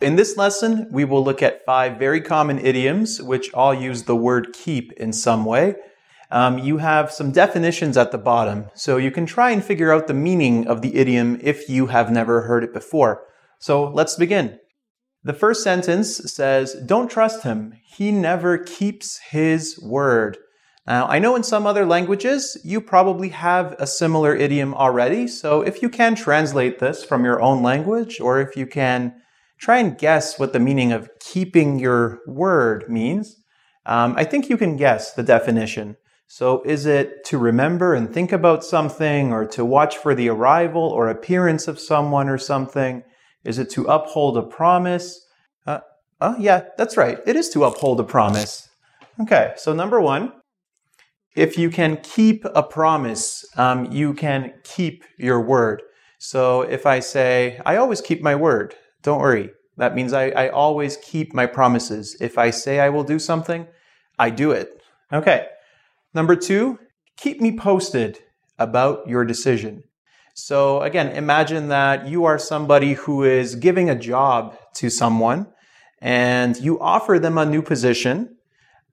In this lesson, we will look at five very common idioms which all use the word keep in some way. Um, you have some definitions at the bottom, so you can try and figure out the meaning of the idiom if you have never heard it before. So let's begin. The first sentence says, Don't trust him. He never keeps his word. Now, I know in some other languages you probably have a similar idiom already, so if you can translate this from your own language, or if you can try and guess what the meaning of keeping your word means, um, I think you can guess the definition. So, is it to remember and think about something, or to watch for the arrival or appearance of someone or something? Is it to uphold a promise? Uh, oh, yeah, that's right. It is to uphold a promise. Okay, so number one, if you can keep a promise, um, you can keep your word. So if I say, I always keep my word, don't worry. That means I, I always keep my promises. If I say I will do something, I do it. Okay. Number two, keep me posted about your decision. So again, imagine that you are somebody who is giving a job to someone and you offer them a new position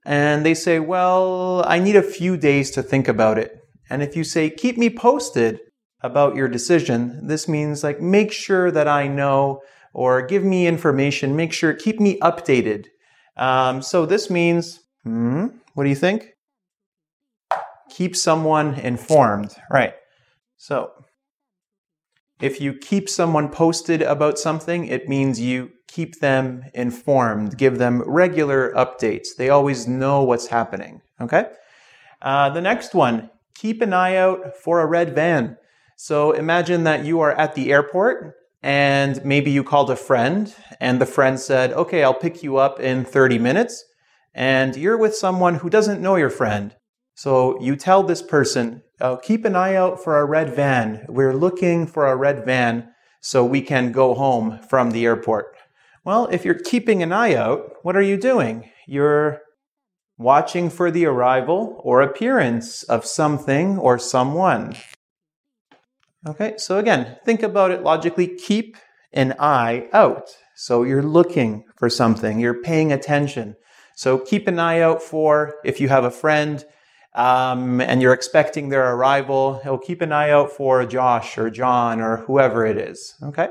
and they say, well, I need a few days to think about it. And if you say, keep me posted about your decision, this means like, make sure that I know or give me information, make sure, keep me updated. Um, so this means, hmm, what do you think? Keep someone informed, right? So if you keep someone posted about something, it means you keep them informed, give them regular updates. They always know what's happening. Okay? Uh, the next one, keep an eye out for a red van. So imagine that you are at the airport and maybe you called a friend and the friend said, okay, I'll pick you up in 30 minutes. And you're with someone who doesn't know your friend. So you tell this person, uh, keep an eye out for a red van. We're looking for a red van so we can go home from the airport. Well, if you're keeping an eye out, what are you doing? You're watching for the arrival or appearance of something or someone. Okay, so again, think about it logically. Keep an eye out. So you're looking for something, you're paying attention. So keep an eye out for if you have a friend um, and you're expecting their arrival, he'll keep an eye out for Josh or John or whoever it is. Okay?